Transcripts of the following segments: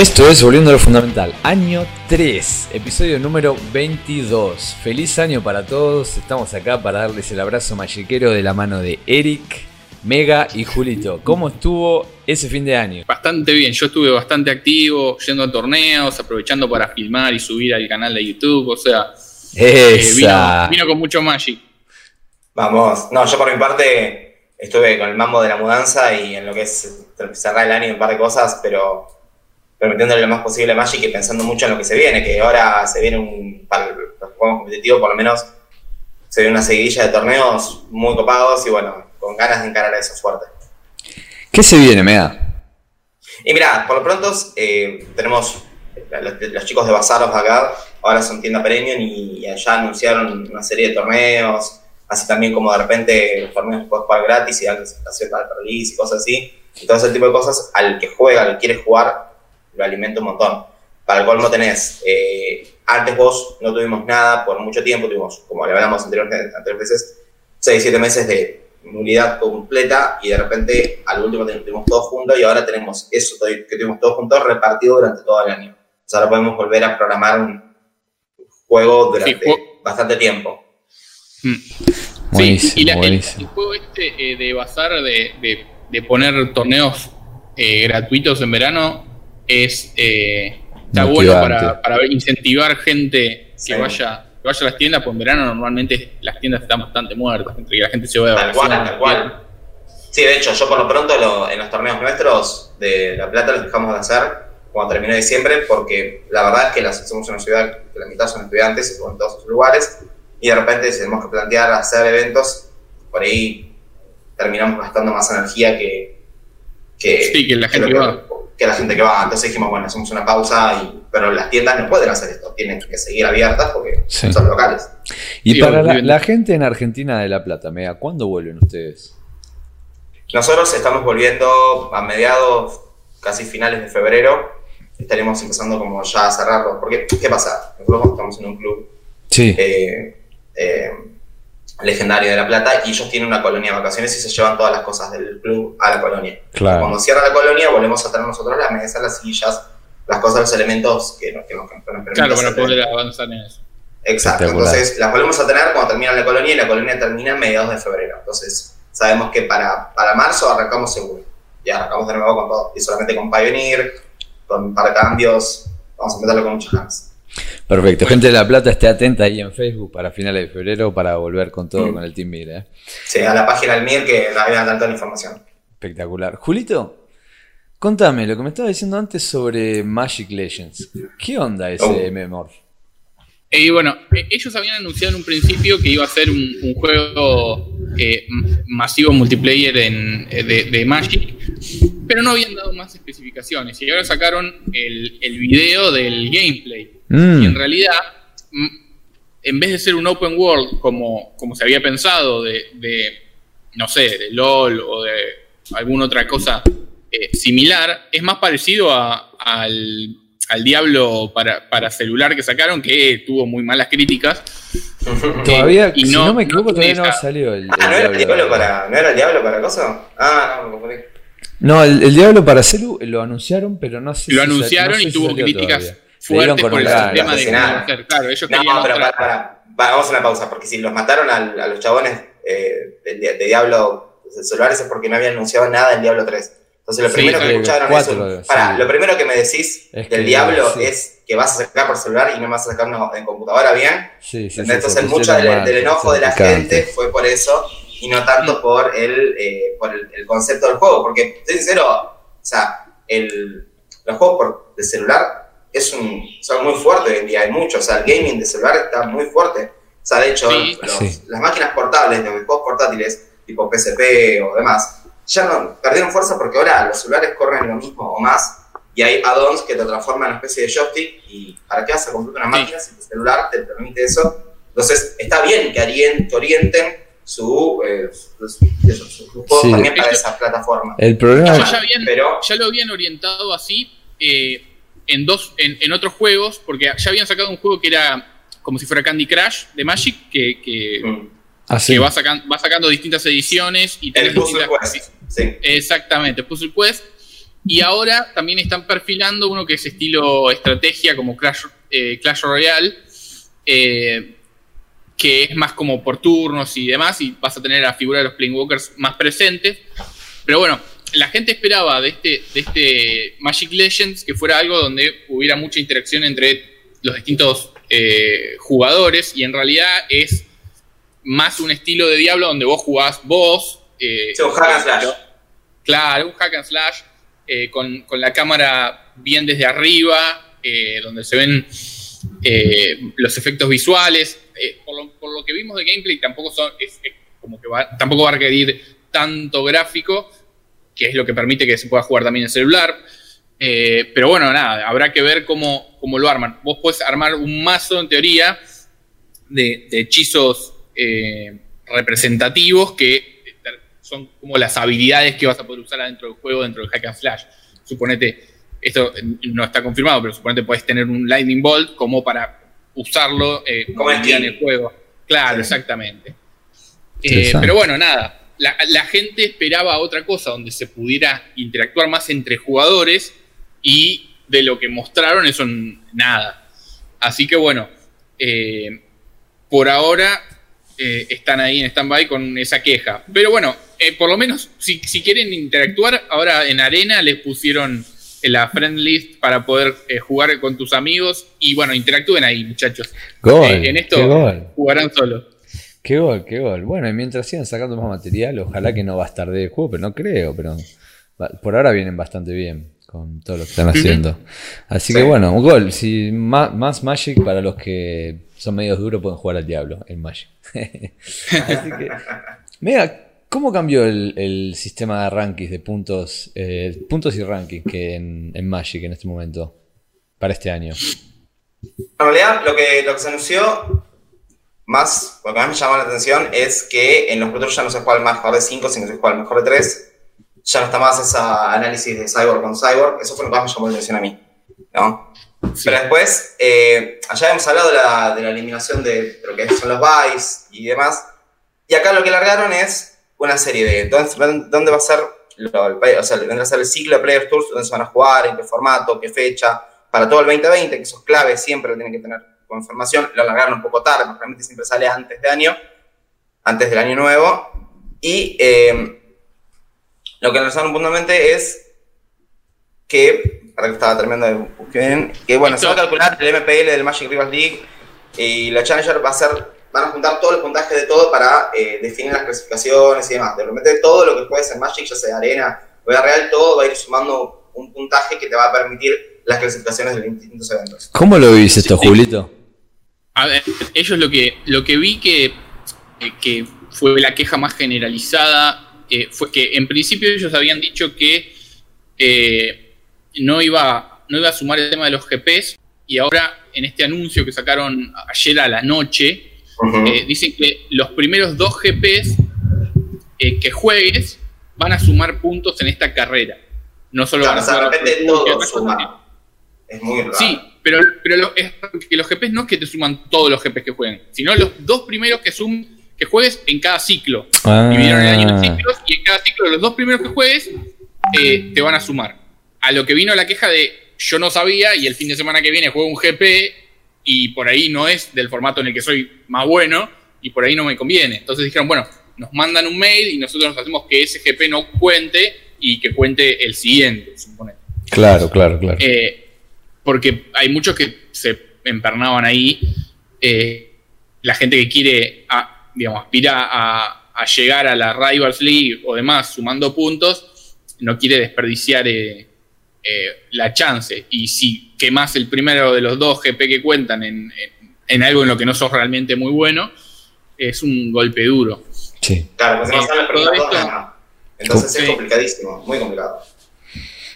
Esto es Volviendo a lo Fundamental, año 3, episodio número 22. Feliz año para todos, estamos acá para darles el abrazo magiquero de la mano de Eric, Mega y Julito. ¿Cómo estuvo ese fin de año? Bastante bien, yo estuve bastante activo, yendo a torneos, aprovechando para filmar y subir al canal de YouTube, o sea, eh, vino, vino con mucho Magic. Vamos, no, yo por mi parte estuve con el mambo de la mudanza y en lo que es cerrar el año y un par de cosas, pero, pero metiéndole lo más posible a Magic y pensando mucho en lo que se viene, que ahora se viene un, para los juegos competitivos por lo menos, se viene una seguidilla de torneos muy copados y bueno, con ganas de encarar eso fuerte. ¿Qué se viene, Mega? Y mira, por lo pronto eh, tenemos los, los chicos de Bazaros acá, ahora son tienda premium y ya anunciaron una serie de torneos, así también como de repente los torneos puedes jugar gratis y dan presentación para el y cosas así. Y todo ese tipo de cosas, al que juega, al que quiere jugar, lo alimenta un montón. Para el colmo tenés, eh, antes vos no tuvimos nada por mucho tiempo, tuvimos, como le hablamos anteriormente, anteriores veces, 6, 7 meses de unidad completa y de repente al último tuvimos todos juntos y ahora tenemos eso que tuvimos todos juntos repartido durante todo el año. O sea, ahora podemos volver a programar un juego durante sí, bastante tiempo. Mm. Buenísimo, sí, y la, el, el, juego este eh, de bazar, de, de, de, poner torneos eh, gratuitos en verano, es eh, está bueno para, para, incentivar gente que, sí. vaya, que vaya a las tiendas, pues en verano normalmente las tiendas están bastante muertas, entre que la gente se va de Tal cual, tal cual. Sí, de hecho, yo por lo pronto lo, en los torneos nuestros de La Plata los dejamos de hacer cuando termine diciembre, porque la verdad es que las, somos una ciudad que la mitad son estudiantes en todos sus lugares, y de repente tenemos que plantear hacer eventos, por ahí terminamos gastando más energía que, que, sí, que la gente que, que va. Que la gente que va. Entonces dijimos, bueno, hacemos una pausa, y, pero las tiendas no pueden hacer esto, tienen que seguir abiertas porque sí. son locales. Y sí, para la, la, gente en Argentina de La Plata, Mega, ¿cuándo vuelven ustedes? Nosotros estamos volviendo a mediados, casi finales de febrero, estaremos empezando como ya a cerrarlo, porque ¿qué pasa? Nosotros estamos en un club sí. eh, eh, legendario de La Plata y ellos tienen una colonia de vacaciones y se llevan todas las cosas del club a la colonia. Claro. Cuando cierra la colonia volvemos a tener nosotros las mesas, las sillas, las cosas, los elementos que nos, que nos, que nos permiten. Claro, para poder avanzar en eso. Exacto, entonces las volvemos a tener cuando termina la colonia y la colonia termina a mediados de febrero. Entonces sabemos que para, para marzo arrancamos seguro. Ya arrancamos de nuevo con todo. Y solamente con Pioneer, con un par de cambios, vamos a meterlo con muchas ganas. Perfecto. Gente de La Plata, esté atenta ahí en Facebook para finales de febrero para volver con todo mm. con el Team Mir. ¿eh? Sí, a la página del Mir que nos van a dar toda la información. Espectacular. Julito, contame lo que me estaba diciendo antes sobre Magic Legends. ¿Qué onda ese oh. MMOR? Y eh, bueno, ellos habían anunciado en un principio que iba a ser un, un juego eh, masivo multiplayer en, eh, de, de, Magic, pero no habían dado más especificaciones. Y ahora sacaron el, el video del gameplay. Mm. Y en realidad, en vez de ser un open world como, como se había pensado, de, de, no sé, de LOL o de alguna otra cosa eh, similar, es más parecido a, al al Diablo para, para, celular que sacaron, que tuvo muy malas críticas. Todavía, y no, si no me equivoco, no todavía no salió el, el ah, ¿no era el Diablo para, ¿no era el Diablo para cosa? Ah, no, me confundí. No, el, el, Diablo para Celu lo anunciaron, pero no sé Lo si anunciaron no sé y si tuvo críticas todavía. fuertes por el sistema de conocer. Claro, ellos no, querían pero para, para, vamos a una pausa, porque si los mataron a, a los chabones eh, de, de, Diablo celulares es porque no habían anunciado nada del Diablo 3. Entonces lo primero sí, que escucharon cuatro, es para, sí. lo primero que me decís es del diablo sí. es que vas a sacar por celular y no vas a sacar en computadora bien. Entonces mucho del, del, enojo de la gente fue por eso y no tanto por el, eh, por el, el, concepto del juego. Porque, estoy sincero, o sea, el, los juegos por, de celular es un, son muy fuertes hoy en día, hay muchos. O sea, el gaming de celular está muy fuerte. O sea, de hecho, los, las máquinas portables, los juegos portátiles, tipo PSP o demás, ya no perdieron fuerza porque ahora los celulares corren lo mismo o más y hay add-ons que te transforman en una especie de joystick y ¿para qué vas a comprar una máquina sí. si tu celular te permite eso? Entonces está bien que orienten su, eh, su, su, su, su juego sí. también para esa plataforma. El problema ya, ya, habían, pero, ya lo habían orientado así eh, en, dos, en, en, otros juegos porque ya habían sacado un juego que era como si fuera Candy Crush de Magic que... que. Ah, que va, sacan, va, sacando distintas ediciones y el Puzzle Quest. Sí. Exactamente, Puzzle Quest. Y ahora también están perfilando uno que es estilo estrategia como Clash, eh, Clash Royale, eh, que es más como por turnos y demás, y vas a tener la figura de los Playing Walkers más presentes. Pero bueno, la gente esperaba de este, de este Magic Legends que fuera algo donde hubiera mucha interacción entre los distintos eh, jugadores, y en realidad es más un estilo de Diablo donde vos jugás vos. Eh, un hack and slash. Claro, un hack and slash eh, con, la cámara bien desde arriba, donde se ven los efectos visuales. Por lo, que vimos de gameplay, tampoco son, como que tampoco va a requerir tanto gráfico, que es lo que permite que se pueda jugar también en celular. pero bueno, nada, habrá que ver cómo, cómo, lo arman. Vos podés armar un mazo, en teoría, de, hechizos eh, representativos que son como las habilidades que vas a poder usar dentro del juego, dentro del hack and slash. Suponete, esto no está confirmado, pero suponete puedes tener un lightning bolt como para usarlo eh, como en el juego. Claro, exactamente. Eh, pero bueno, nada, la, la, gente esperaba otra cosa, donde se pudiera interactuar más entre jugadores y de lo que mostraron eso nada. Así que bueno, por ahora eh, están ahí en stand-by con esa queja. Pero bueno, eh, por lo menos si, quieren interactuar, ahora en Arena les pusieron la friend list para poder eh, jugar con tus amigos y bueno, interactúen ahí muchachos. en esto jugarán solo. Qué gol, qué gol. Bueno, y mientras sigan sacando más material, ojalá que no va a estar de juego, pero no creo, pero por ahora vienen bastante bien con todo lo que están haciendo. Así que bueno, un gol. Si más, Magic para los que son medios duros pueden jugar al diablo en Magic. Así que, mira, ¿cómo cambió el, sistema de rankings de puntos, eh, puntos y rankings que en, Magic en este momento para este año? En realidad, lo que, lo que se anunció más, lo que más me llamó la atención es que en los Pro ya no se juega el mejor de 5, sino que se juega el mejor de 3 ya no está más ese análisis de cyborg con cyborg, eso fue lo que más me llamó la atención a mí, ¿no? Pero después, eh, allá hemos hablado de la, de la, eliminación de lo que son los buys y demás, y acá lo que largaron es una serie de dónde, dónde va a ser, o sea, vendrá a ser el ciclo de Players Tours, dónde se van a jugar, en qué formato, qué fecha, para todo el 2020, que eso es clave, siempre lo tienen que tener con información, lo largaron un poco tarde, porque realmente siempre sale antes de año, antes del año nuevo, y... Eh, lo que analizaron puntualmente es que, para que estaba terminando de buscar que bueno, se va a calcular el MPL del Magic Rivals League y la Challenger va a ser, van a juntar todos los puntajes de todo para eh, definir las clasificaciones y demás. De repente todo lo que puedes en Magic, ya sea arena o real, todo va a ir sumando un puntaje que te va a permitir las clasificaciones de los distintos eventos. ¿Cómo lo viste esto, Julito? A ver, ellos lo que, lo que vi que, que fue la queja más generalizada fue que en principio ellos habían dicho que eh, no, iba, no iba a sumar el tema de los GPs y ahora en este anuncio que sacaron ayer a la noche, eh, dicen que los primeros dos GPs eh, que juegues van a sumar puntos en esta carrera. No solo van a sumar Es muy raro. Sí, pero, pero es que los GPs no es que te suman todos los GPs que jueguen, sino los dos primeros que suman que juegues en cada ciclo. Ah. Dividieron el año en ciclos y en cada ciclo de los dos primeros que juegues eh, te van a sumar. A lo que vino la queja de yo no sabía y el fin de semana que viene juego un GP y por ahí no es del formato en el que soy más bueno y por ahí no me conviene. Entonces dijeron, bueno, nos mandan un mail y nosotros nos hacemos que ese GP no cuente y que cuente el siguiente, supone. Claro, claro, claro. Eh, porque hay muchos que se empernaban ahí. Eh, la gente que quiere digamos, aspira a, llegar a la Rivals League o demás sumando puntos, no quiere desperdiciar eh, la chance. Y si quemas el primero de los dos GP que cuentan en, algo en lo que no sos realmente muy bueno, es un golpe duro. Sí. Claro, pues no Entonces es complicadísimo, muy complicado.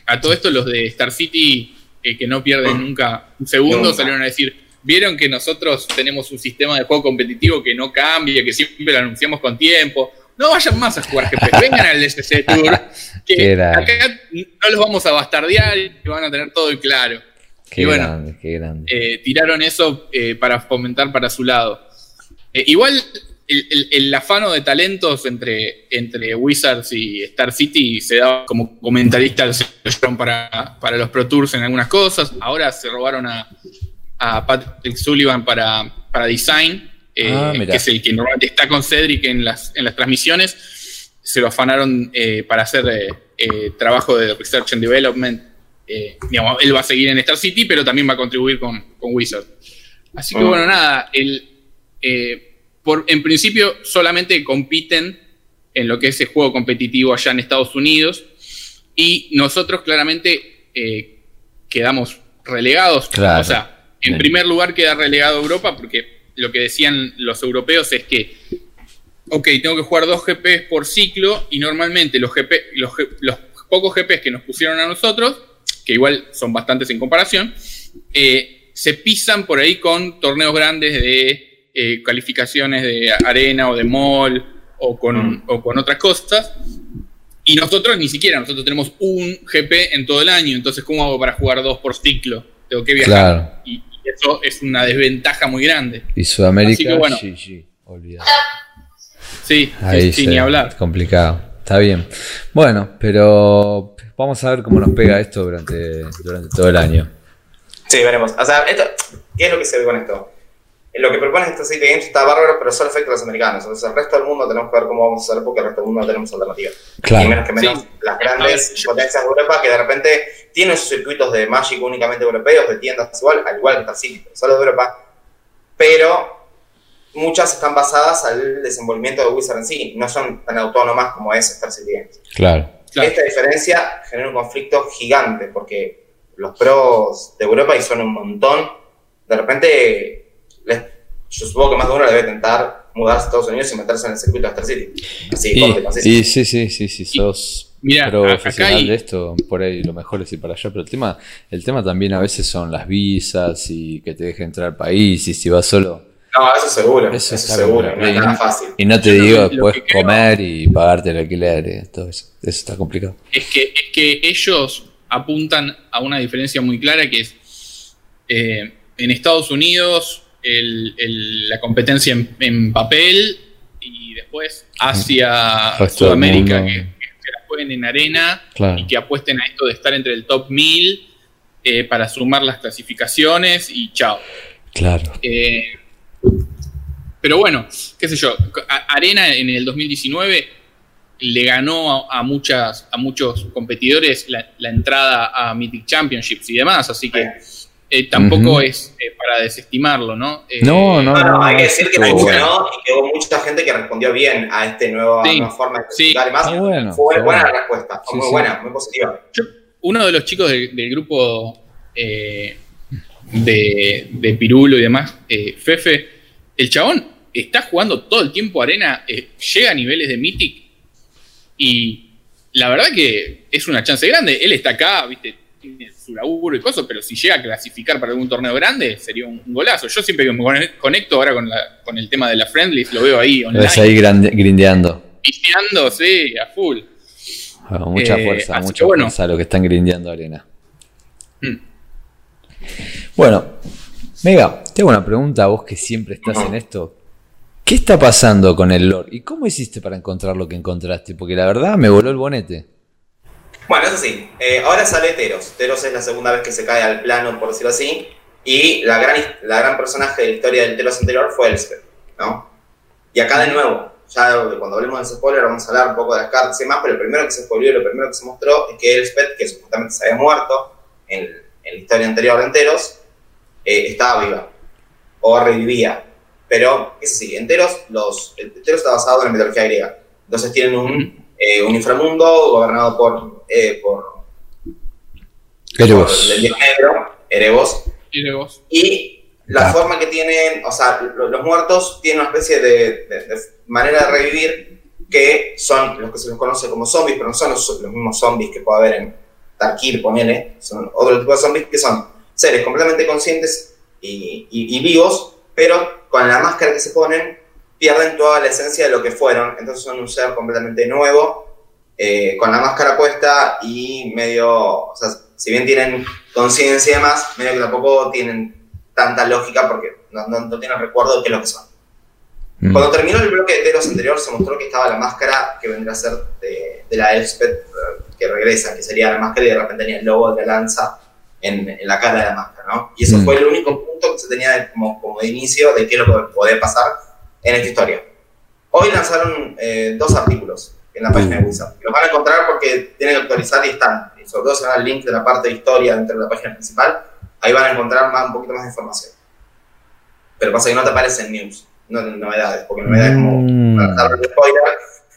A todo esto los de Star City, eh, que no pierden nunca un segundo, salieron a decir, Vieron que nosotros tenemos un sistema de juego competitivo que no cambia, que siempre lo anunciamos con tiempo. No vayan más a jugar GP, vengan al SC Tour, que acá no los vamos a bastardear y van a tener todo claro. Qué y bueno, grande, qué grande. Eh, tiraron eso eh, para fomentar para su lado. Eh, igual, el, afano de talentos entre, entre Wizards y Star City se daba como comentarista para, para los Pro Tours en algunas cosas. Ahora se robaron a, Patrick Sullivan para, para Design, ah, que es el que normalmente está con Cedric en las, en las transmisiones. Se lo afanaron para hacer trabajo de Research and Development. Digamos, él va a seguir en Star City, pero también va a contribuir con, con Wizards. Así que bueno, nada, el en principio solamente compiten en lo que es el juego competitivo allá en Estados Unidos y nosotros claramente eh, quedamos relegados. O sea, en primer lugar queda relegado Europa porque lo que decían los europeos es que, ok, tengo que jugar dos GPs por ciclo y normalmente los, GP, los, pocos GPs que nos pusieron a nosotros, que igual son bastantes en comparación, eh, se pisan por ahí con torneos grandes de eh, calificaciones de arena o de mall o con, mm. o con otras cosas. Y nosotros ni siquiera, nosotros tenemos un GP en todo el año, entonces ¿cómo hago para jugar dos por ciclo? Tengo que viajar. Y, eso es una desventaja muy grande. Y Sudamérica, sí, sí, olvidado. Sí, Ahí sí, ni hablar. Es complicado. Está bien. Bueno, pero vamos a ver cómo nos pega esto durante, durante todo el año. Sí, veremos. O sea, esto, ¿qué es lo que se ve con esto? lo que propone esta City Games está bárbaro, pero solo afecta a los americanos. Entonces, el resto del mundo tenemos que ver cómo vamos a hacer porque el resto del mundo no tenemos alternativa. Y menos que menos las grandes potencias de Europa que de repente tienen sus circuitos de Magic únicamente europeos, de tiendas igual, al igual que esta City, solo de Europa. Pero muchas están basadas al desenvolvimiento de Wizard en sí, no son tan autónomas como es Star City Games. Claro. Esta diferencia genera un conflicto gigante porque los pros de Europa, y son un montón, de repente yo supongo que más de uno debe intentar mudarse a Estados Unidos y meterse en el circuito de Star City. Así, y, sí, sí, sí, sí, sos profesional de esto, por ahí lo mejor es ir para allá, pero el tema, el tema también a veces son las visas y que te deje entrar al país y si vas solo. No, eso seguro. Eso, eso seguro, no es nada fácil. Y no te digo después comer y pagarte el alquiler, y todo eso. Eso está complicado. Es que, es que ellos apuntan a una diferencia muy clara que es eh, en Estados Unidos la competencia en, papel y después hacia Sudamérica, que, se la jueguen en arena y que apuesten a esto de estar entre el top 1000 eh, para sumar las clasificaciones y chao. Claro. Eh, pero bueno, qué sé yo, Arena en el 2019 le ganó a, muchas, a muchos competidores la, la, entrada a Mythic Championships y demás, así que eh, tampoco es eh, para desestimarlo, ¿no? Eh, no, no, no, Hay que decir que funcionó y que hubo mucha gente que respondió bien a esta nueva, forma de sí. Además, fue buena la respuesta, fue muy buena, muy positiva. uno de los chicos del, grupo de, de, Pirulo y demás, Fefe, el chabón está jugando todo el tiempo arena, llega a niveles de Mythic y la verdad que es una chance grande. Él está acá, viste, tiene su laburo y cosas, pero si llega a clasificar para algún torneo grande, sería un, golazo. Yo siempre que me conecto ahora con, la, con el tema de la friendly, lo veo ahí online. Ves ahí grindeando. Grindeando, sí, a full. mucha eh, fuerza, mucha fuerza lo que están grindeando arena. Mm. Bueno, Mega, tengo una pregunta a vos que siempre estás en esto. ¿Qué está pasando con el lore? ¿Y cómo hiciste para encontrar lo que encontraste? Porque la verdad me voló el bonete. Bueno, eso sí. Eh, ahora sale Teros. Teros es la segunda vez que se cae al plano, por decirlo así. Y la gran, la gran personaje de la historia del Teros anterior fue Elspeth, ¿no? Y acá de nuevo, ya cuando hablemos de ese spoiler vamos a hablar un poco de las cartas y demás, pero lo primero que se spoiló y lo primero que se mostró es que Elspeth, que supuestamente se había muerto en, la historia anterior de Enteros, eh, estaba viva. O revivía. Pero, es así, Enteros, los, el Enteros está basado en la mitología griega. Entonces tienen un eh, un inframundo gobernado por, eh, por, Erebos. el dios negro, Erebos. Y la forma que tienen, o sea, los, muertos tienen una especie de, manera de revivir que son los que se los conoce como zombies, pero no son los, mismos zombies que puede haber en Tarkir, ponele, son otro tipo de zombies que son seres completamente conscientes y, y vivos, pero con la máscara que se ponen pierden toda la esencia de lo que fueron, entonces son un ser completamente nuevo, eh, con la máscara puesta y medio, o sea, si bien tienen conciencia y demás, medio que tampoco tienen tanta lógica porque no, no, tienen recuerdo de qué es lo que son. Mm. Cuando terminó el bloque de Teros anterior, se mostró que estaba la máscara que vendría a ser de, la Elspeth, eh, que regresa, que sería la máscara y de repente tenía el logo de la lanza en, la cara de la máscara, ¿no? Y eso mm. fue el único punto que se tenía como, como de inicio de qué es lo que podía pasar en esta historia. Hoy lanzaron eh, dos artículos en la página de Wizard. Los van a encontrar porque tienen que actualizar y están. Y sobre todo se van al link de la parte de historia dentro de la página principal. Ahí van a encontrar más, un poquito más de información. Pero pasa que no te aparecen news, no novedades, porque novedades como mm. para el spoiler,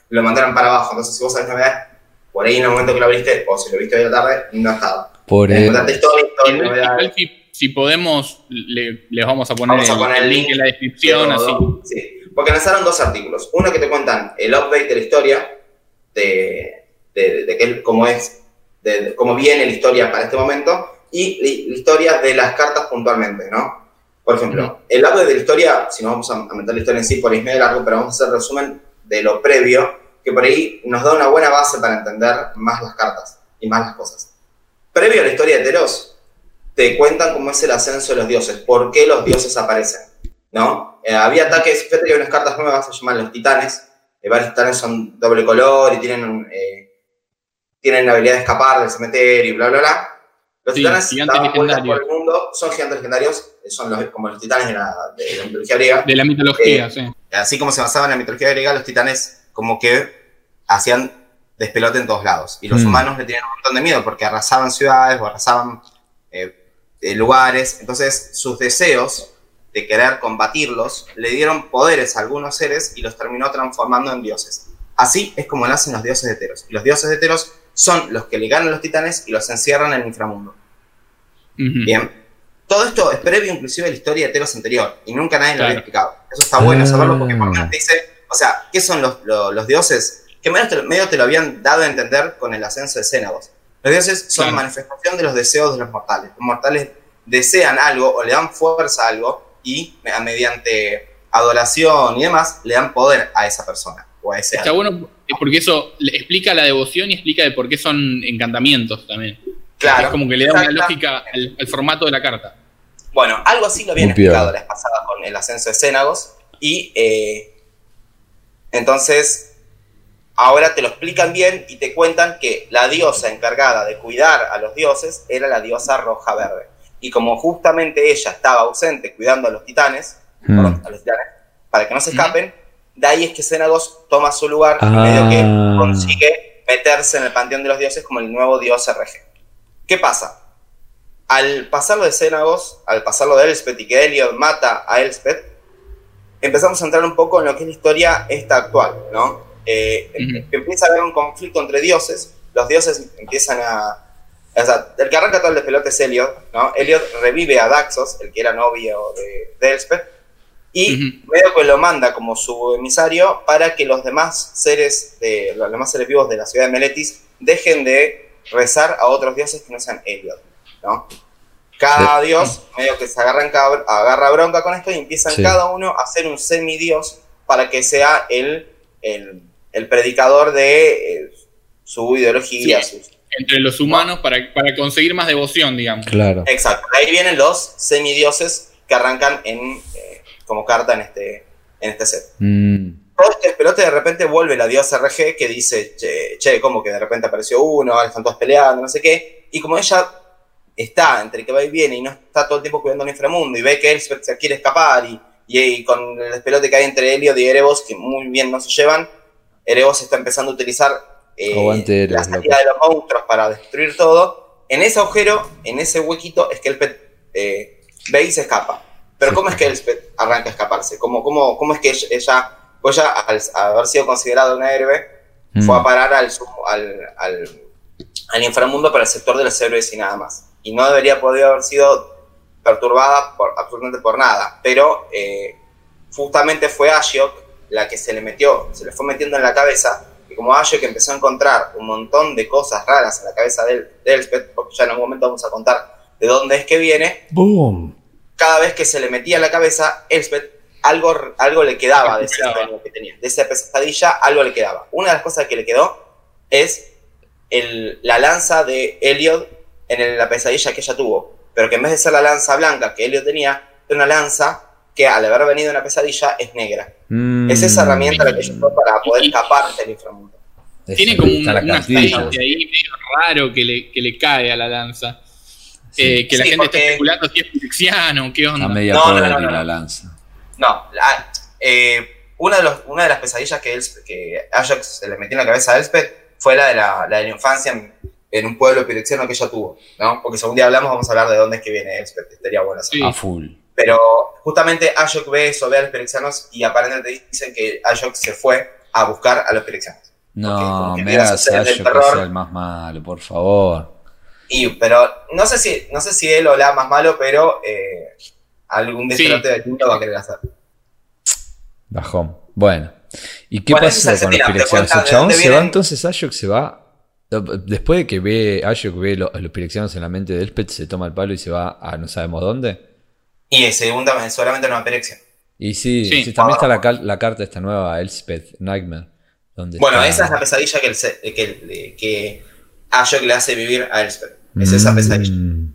lo mandaron para abajo. Entonces, si vos sabés novedades, por ahí en el momento que lo abriste, o si lo viste hoy a la tarde, no estaba. Por el... si, podemos, le, les vamos a poner, el, link en la descripción. Así. Sí, porque lanzaron dos artículos. Uno que te cuentan el update de la historia, de, de, de, cómo es, de, cómo viene la historia para este momento, y la historia de las cartas puntualmente, ¿no? Por ejemplo, el update de la historia, si no vamos a meter la historia en sí, por ahí es medio largo, pero vamos a hacer resumen de lo previo, que por ahí nos da una buena base para entender más las cartas y más las cosas. Previo a la historia de Teros, te cuentan cómo es el ascenso de los dioses, por qué los dioses aparecen, ¿no? Eh, había ataques, fíjate que hay unas cartas nuevas, se llaman los titanes, eh, varios titanes son doble color y tienen, eh, tienen la habilidad de escapar del cementerio y bla, bla, bla. Los titanes estaban por el mundo, son gigantes legendarios, son los, como los titanes de la, de la, mitología griega. De la mitología, sí. Así como se basaba en la mitología griega, los titanes como que hacían despelote en todos lados. Y los mm. humanos le tenían un montón de miedo porque arrasaban ciudades o arrasaban eh, eh, lugares. Entonces sus deseos de querer combatirlos le dieron poderes a algunos seres y los terminó transformando en dioses. Así es como nacen los dioses de Teros. Y los dioses de Teros son los que le ganan a los titanes y los encierran en el inframundo. Bien. Todo esto es previo inclusive a la historia de Teros anterior y nunca nadie lo había explicado. Eso está bueno saberlo porque por te dice, o sea, ¿qué son los, los dioses? Que medio te, lo habían dado a entender con el ascenso de Cénagos. Los dioses son manifestación de los deseos de los mortales. Los mortales desean algo o le dan fuerza a algo y mediante adoración y demás le dan poder a esa persona o a ese Está bueno porque eso explica la devoción y explica de por qué son encantamientos también. Claro. Es como que le da una lógica al, formato de la carta. Bueno, algo así lo habían explicado la vez pasada con el ascenso de Cénagos y eh, entonces ahora te lo explican bien y te cuentan que la diosa encargada de cuidar a los dioses era la diosa roja verde. Y como justamente ella estaba ausente cuidando a los titanes, hmm. a los titanes para que no se escapen, de ahí es que Xenagos toma su lugar y medio que ah. consigue meterse en el panteón de los dioses como el nuevo dios RG. ¿Qué pasa? Al pasarlo de Xenagos, al pasarlo de Elspeth y que Elliot mata a Elspeth, empezamos a entrar un poco en lo que es la historia esta actual, ¿no? Eh, empieza a haber un conflicto entre dioses, los dioses empiezan a... O sea, el que arranca todo el despelote es Elliot, ¿no? Elliot revive a Daxos, el que era novio de, de Elspeth, y medio que lo manda como su emisario para que los demás seres, de, los demás seres vivos de la ciudad de Meletis dejen de rezar a otros dioses que no sean Elliot, ¿no? Cada dios medio que se agarran, agarra bronca con esto y empiezan cada uno a hacer un semidios para que sea el, el el predicador de eh, su ideología. entre los humanos para, para, conseguir más devoción, digamos. Claro. Exacto. Ahí vienen los semidioses que arrancan en, eh, como carta en este, en este set. Mm. Todo este pelote de repente vuelve la diosa RG que dice, che, che, como que de repente apareció uno, ahora están todos peleando, no sé qué. Y como ella está entre que va y viene y no está todo el tiempo cuidando el inframundo y ve que él se quiere escapar y, y, con el pelote que hay entre Elliot y Erebos que muy bien no se llevan, Erebos está empezando a utilizar eh, la salida de los monstruos para destruir todo. En ese agujero, en ese huequito, es que el eh, ve y se escapa. Pero ¿cómo es que Elspeth arranca a escaparse? ¿Cómo, cómo, cómo es que ella, pues ella al haber sido considerada una héroe, fue a mm. parar al, al, al, inframundo para el sector de los héroes y nada más? Y no debería poder haber sido perturbada por, absolutamente por nada. Pero eh, justamente fue Ashiok la que se le metió, se le fue metiendo en la cabeza, y como que empezó a encontrar un montón de cosas raras en la cabeza de, Elspeth, porque ya en algún momento vamos a contar de dónde es que viene, ¡Boom! cada vez que se le metía en la cabeza, Elspeth, algo, algo le quedaba de ese que tenía, de esa pesadilla, algo le quedaba. Una de las cosas que le quedó es el, la lanza de Elliot en la pesadilla que ella tuvo, pero que en vez de ser la lanza blanca que Elliot tenía, era una lanza que al haber venido una pesadilla es negra. Mm. Es esa herramienta la que yo usó para poder escapar del inframundo. Tiene como un, aceite ahí medio raro que le, que le cae a la lanza. Eh, que la gente está especulando si es pirexiano, qué onda. media no, no, no, la lanza. No, eh, una, de los, una de las pesadillas que, que Ajax se le metió en la cabeza a Elspeth fue la de la, la, de la infancia en, un pueblo pirexiano que ella tuvo, ¿no? Porque si algún día hablamos vamos a hablar de dónde es que viene Elspeth, estaría bueno A full. Pero justamente Ajax ve eso, ve a los pirexianos y aparentemente dicen que Ajax se fue a buscar a los pirexianos. No, me hagas sea el más malo, por favor. Y, pero no sé si, no sé si él o la más malo, pero eh, algún despelote del mundo va a querer hacer. Bajón. Bueno. ¿Y qué pasa con los pirexianos? ¿El chabón se va entonces Ashok se va? Después de que ve Ashok ve los, los pirexianos en la mente de Elspeth, se toma el palo y se va a no sabemos dónde. Y segunda, solamente una pirexia. Y sí, sí. también está la, la, carta esta nueva, Elspeth Nightmare. Donde bueno, esa es la pesadilla que, el, que, que Ashok le hace vivir a Elspeth. Es esa pesadilla. Mm.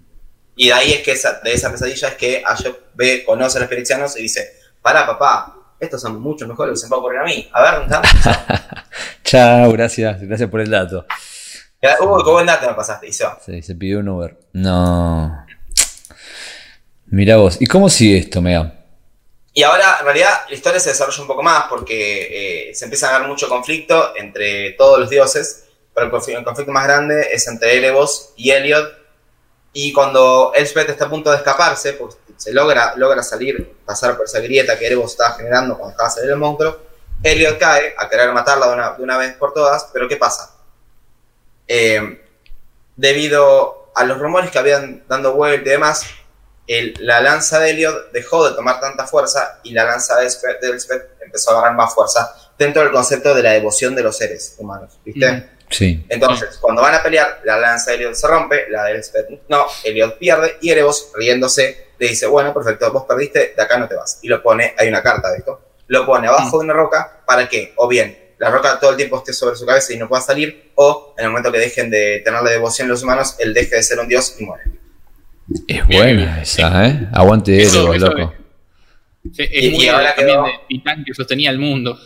Y de ahí es que esa, de esa pesadilla es que Ashok ve, conoce a los pirexianos y dice, para papá, estos son mucho mejores que se me va a ocurrir a mí. A ver, Chao, gracias, gracias por el dato. Hugo, qué buen dato me pasaste, y se va. Sí, se pidió un Uber. No. Mira vos, ¿y cómo sigue esto, Mega? Y ahora, en realidad, la historia se desarrolla un poco más porque eh, se empieza a dar mucho conflicto entre todos los dioses, pero el conflicto, más grande es entre Erebos y Elliot. Y cuando Elspeth está a punto de escaparse, pues se logra, logra salir, pasar por esa grieta que Erebos estaba generando cuando estaba saliendo el monstruo, Elliot cae a querer matarla de una, de una vez por todas, pero ¿qué pasa? Eh, debido a los rumores que habían dando vuelta y demás, el, la lanza de Elliot dejó de tomar tanta fuerza y la lanza de Elspeth empezó a agarrar más fuerza dentro del concepto de la devoción de los seres humanos, ¿viste? Mm. Sí. Entonces, cuando van a pelear, la lanza de Elliot se rompe, la de Elspeth no, Elliot pierde y Erebos, riéndose, le dice, bueno, perfecto, vos perdiste, de acá no te vas. Y lo pone, hay una carta de esto, lo pone abajo de una roca para que, o bien, la roca todo el tiempo esté sobre su cabeza y no pueda salir, o en el momento que dejen de tenerle devoción los humanos, él deje de ser un dios y muere. Es buena esa, ¿eh? Aguante eso, loco. Es, y, ahora también de titán que sostenía el mundo.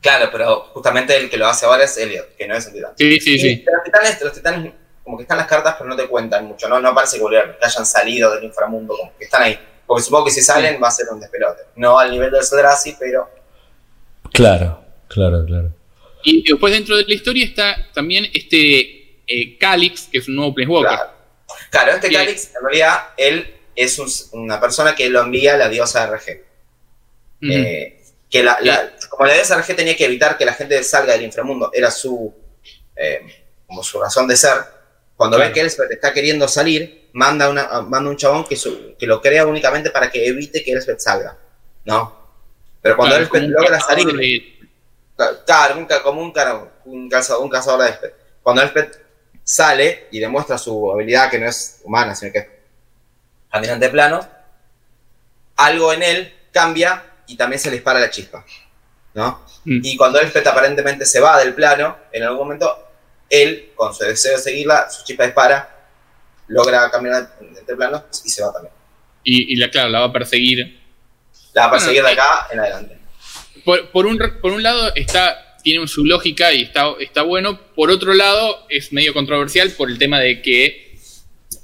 Claro, pero justamente el que lo hace ahora es Elliot, que no es un titán. Sí, sí, sí. Los titanes, los titanes como que están las cartas, pero no te cuentan mucho, ¿no? No parece que, hayan salido del inframundo, como que están ahí. Porque supongo que si salen va a ser un despelote. No al nivel del Sodrazi, pero. Claro, claro, claro. Y después dentro de la historia está también este eh, Calix, que es un nuevo Planeswalker. Claro, claro este Calix, en realidad, él es una persona que lo envía a la diosa RG. Eh, que la, como la diosa RG tenía que evitar que la gente salga del inframundo, era su. Eh, como su razón de ser cuando ve que Elspeth está queriendo salir, manda, una, manda un chabón que, que lo crea únicamente para que evite que Elspeth salga. ¿No? Pero cuando Elspeth logra salir. Claro, como un, un, cazador, un cazador de Elspeth. Cuando Elspeth sale y demuestra su habilidad que no es humana, sino que es caminante plano, algo en él cambia y también se le dispara la chispa. ¿no? Mm. Y cuando Elspeth aparentemente se va del plano, en algún momento él, con su deseo de seguirla, su chispa dispara, logra caminar entre planos y se va también. Y, la, claro, la va a perseguir. La va a perseguir de acá en adelante. Por, un, por un lado, está, tiene su lógica y está, está bueno. Por otro lado, es medio controversial por el tema de que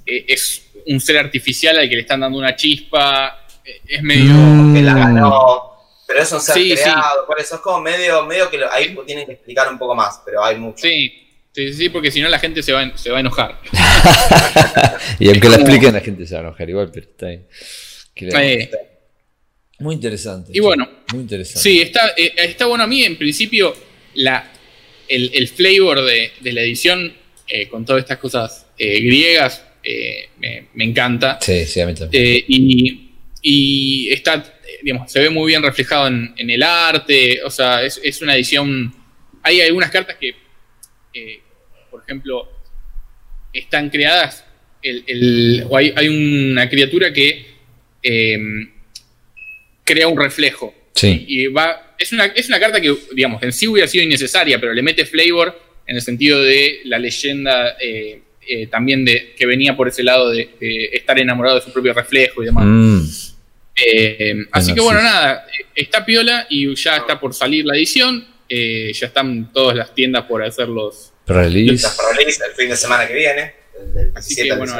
eh, es un ser artificial al que le están dando una chispa. Eh, es medio. Mm. Que la ganó. Pero es un ser creado. Por eso es como medio, medio que ahí tienen que explicar un poco más. Pero hay mucho. Sí, Sí, sí, porque si no la gente se va, se va a enojar. y aunque lo expliquen, la gente se va a enojar igual, pero está ahí. Eh, muy interesante. Y bueno, muy interesante. Sí, está, eh, está bueno a mí, en principio, la, el, flavor de, la edición eh, con todas estas cosas griegas me, encanta. Sí, sí, a mí también. y, y está, digamos, se ve muy bien reflejado en, el arte, o sea, es, es una edición... Hay algunas cartas que eh, por ejemplo, están creadas, el, o hay, una criatura que crea un reflejo. Sí. Y va, es una, es una carta que, digamos, en sí hubiera sido innecesaria, pero le mete flavor en el sentido de la leyenda eh, eh, también de que venía por ese lado de, estar enamorado de su propio reflejo y demás. Mm. Eh, así que bueno, nada, está piola y ya está por salir la edición. Eh, ya están todas las tiendas por hacer los release. el fin de semana que viene. así que, bueno,